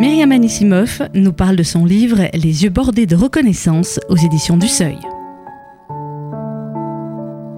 Myriam Anissimov nous parle de son livre Les yeux bordés de reconnaissance aux éditions du Seuil.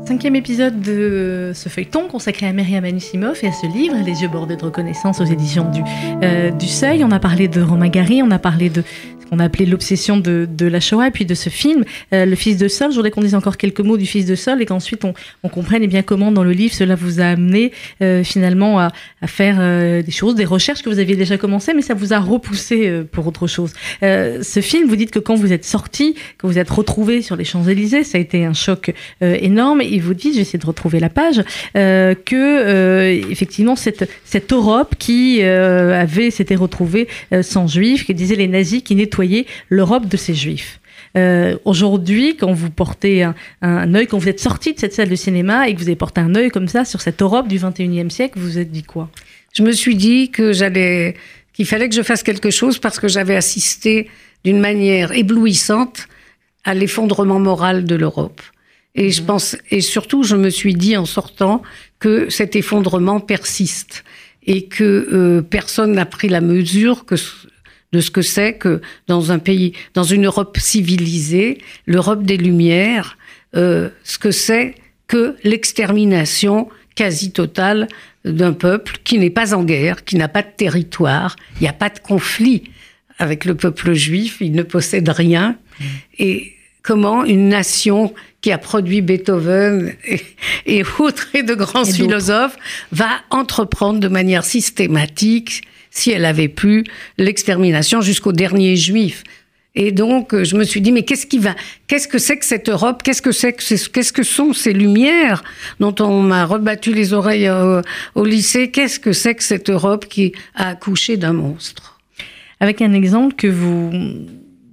Cinquième épisode de ce feuilleton consacré à Myriam Anissimov et à ce livre, Les yeux bordés de reconnaissance aux éditions du, euh, Seuil. On a parlé de Romain Gary, on a parlé de on a appelé l'obsession de, de, la Shoah et puis de ce film, euh, Le Fils de Sol. Je voudrais qu'on dise encore quelques mots du Fils de Sol et qu'ensuite on, on, comprenne eh bien comment dans le livre cela vous a amené euh, finalement à, à faire euh, des choses, des recherches que vous aviez déjà commencé, mais ça vous a repoussé euh, pour autre chose. Euh, ce film, vous dites que quand vous êtes sorti, que vous êtes retrouvé sur les Champs-Élysées, ça a été un choc énorme et vous dites, j'essaie de retrouver la page, que effectivement cette, cette Europe qui avait s'était retrouvée sans juifs, qui disait les nazis qui nettoient l'Europe de ces juifs. Euh, Aujourd'hui, quand vous portez un, un, œil, quand vous êtes sorti de cette salle de cinéma et que vous avez porté un œil comme ça sur cette Europe du 21e siècle, vous vous êtes dit quoi? Je me suis dit que j'allais, qu'il fallait que je fasse quelque chose parce que j'avais assisté d'une manière éblouissante à l'effondrement moral de l'Europe. Et mmh. je pense, et surtout, je me suis dit en sortant que cet effondrement persiste et que euh, personne n'a pris la mesure que de ce que c'est que dans un pays, dans une Europe civilisée, l'Europe des Lumières, euh, ce que c'est que l'extermination quasi totale d'un peuple qui n'est pas en guerre, qui n'a pas de territoire, il n'y a pas de conflit avec le peuple juif, il ne possède rien. Mmh. Et comment une nation qui a produit Beethoven et, et autres et de grands et philosophes va entreprendre de manière systématique si elle avait pu, l'extermination jusqu'au dernier juif. Et donc, je me suis dit, mais qu'est-ce qui va, qu'est-ce que c'est que cette Europe? Qu'est-ce que c'est que, qu'est-ce que sont ces lumières dont on m'a rebattu les oreilles au, au lycée? Qu'est-ce que c'est que cette Europe qui a accouché d'un monstre? Avec un exemple que vous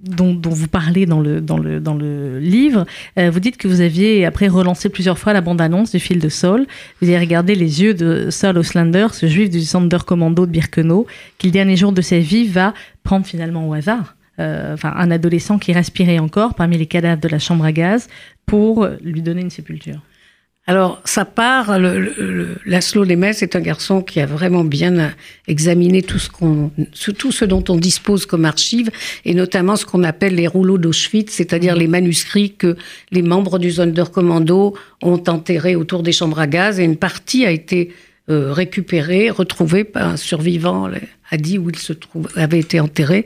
dont, dont, vous parlez dans le, dans le, dans le livre, euh, vous dites que vous aviez après relancé plusieurs fois la bande-annonce du fil de Saul. Vous avez regardé les yeux de Saul Oslander, ce juif du Sonderkommando de Birkenau, qui le dernier jour de sa vie va prendre finalement au hasard. Euh, enfin, un adolescent qui respirait encore parmi les cadavres de la chambre à gaz pour lui donner une sépulture. Alors, ça part, le, le, Laszlo Lemes est un garçon qui a vraiment bien examiné tout ce, qu'on, tout ce dont on dispose comme archives, et notamment ce qu'on appelle les rouleaux d'Auschwitz, c'est-à-dire les manuscrits que les membres du Sonderkommando ont enterrés autour des chambres à gaz, et une partie a été euh, récupérée, retrouvée par un survivant, a dit où il se trouve, avait été enterré,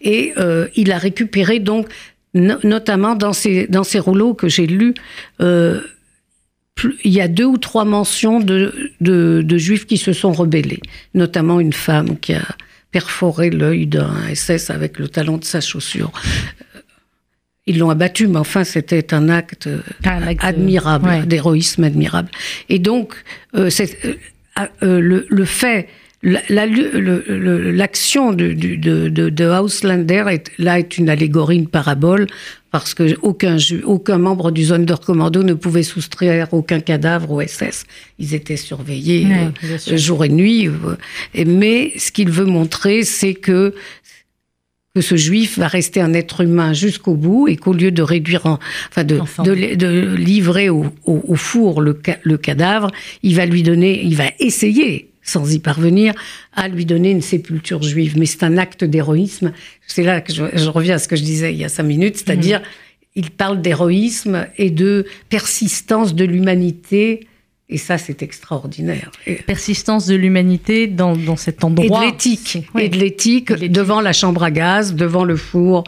et euh, il a récupéré donc, no, notamment dans ces, dans ces rouleaux que j'ai lus, euh, il y a deux ou trois mentions de, de, de, juifs qui se sont rebellés, notamment une femme qui a perforé l'œil d'un SS avec le talon de sa chaussure. Euh, ils l'ont abattu, mais enfin, c'était un acte, un acte admirable, ouais. d'héroïsme admirable. Et donc, euh, euh, euh, le, le, fait, l'action la, la, de, de, de, de Auslander est, là est une allégorie, une parabole parce que aucun, aucun membre du Sonderkommando ne pouvait soustraire aucun cadavre au SS. Ils étaient surveillés euh, jour et nuit. Euh, mais ce qu'il veut montrer, c'est que que ce juif va rester un être humain jusqu'au bout et qu'au lieu de réduire, en, enfin de, de, de, livrer au, au, au four le, le cadavre, il va lui donner, il va essayer sans y parvenir, à lui donner une sépulture juive. Mais c'est un acte d'héroïsme. C'est là que je, je, reviens à ce que je disais il y a cinq minutes, c'est-à-dire mmh. il parle d'héroïsme et de persistance de l'humanité. Et ça, c'est extraordinaire. Persistance de l'humanité dans, dans, cet endroit. Et de l'éthique. Et de l'éthique devant la chambre à gaz, devant le four.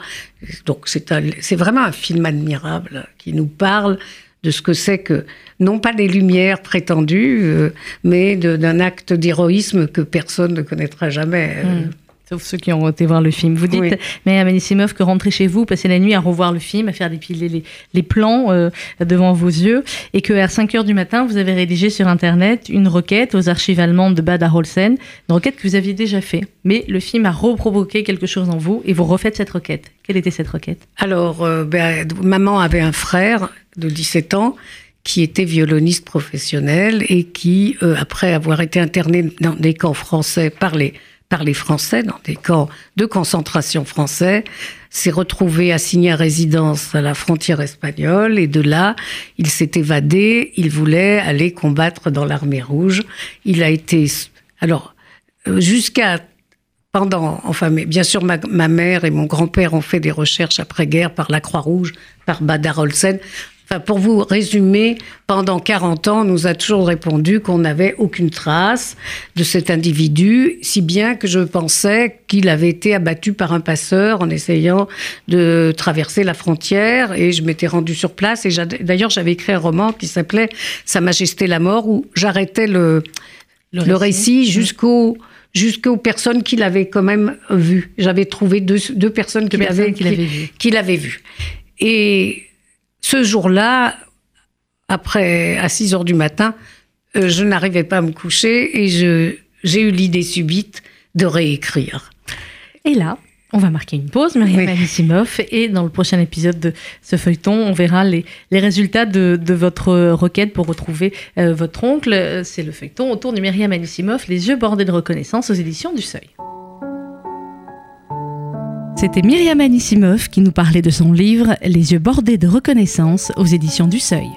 Donc, c'est vraiment un film admirable qui nous parle de ce que c'est que, non pas des lumières prétendues, euh, mais d'un acte d'héroïsme que personne ne connaîtra jamais. Mmh. Sauf ceux qui ont été voir le film. Vous dites, oui. Myriam Anissimov, que rentrer chez vous, passer la nuit à revoir le film, à faire dépiler les, les plans euh, devant vos yeux, et qu'à 5 heures du matin, vous avez rédigé sur Internet une requête aux archives allemandes de Bad Arolsen, une requête que vous aviez déjà fait. Mais le film a reprovoqué quelque chose en vous, et vous refaites cette requête. Quelle était cette requête? Alors, euh, ben, maman avait un frère de 17 ans qui était violoniste professionnel et qui, euh, après avoir été interné dans des camps français par les par les Français dans des camps de concentration français, s'est retrouvé assigné à résidence à la frontière espagnole et de là, il s'est évadé, il voulait aller combattre dans l'armée rouge. Il a été alors jusqu'à pendant, enfin, mais bien sûr, ma, ma mère et mon grand-père ont fait des recherches après-guerre par la Croix-Rouge, par Badar Olsen. Enfin, pour vous résumer, pendant 40 ans, on nous a toujours répondu qu'on n'avait aucune trace de cet individu, si bien que je pensais qu'il avait été abattu par un passeur en essayant de traverser la frontière. Et je m'étais rendue sur place. Et d'ailleurs, j'avais écrit un roman qui s'appelait Sa Majesté la mort, où j'arrêtais le, le, récit, mmh. jusqu'au jusqu'aux personnes qu'il avait quand même vues. J'avais trouvé deux, deux personnes qui l'avaient vu. Qui vu. Et ce jour-là, après, à 6 heures du matin, euh, je n'arrivais pas à me coucher et j'ai eu l'idée subite de réécrire. Et là, on va marquer une pause, Myriam oui. et dans le prochain épisode de ce feuilleton, on verra les, résultats de, votre requête pour retrouver euh, votre oncle. C'est le feuilleton autour de Myriam Anisimov, Les yeux bordés de reconnaissance aux éditions du Seuil. C'était Myriam Anisimov qui nous parlait de son livre Les yeux bordés de reconnaissance aux éditions du Seuil.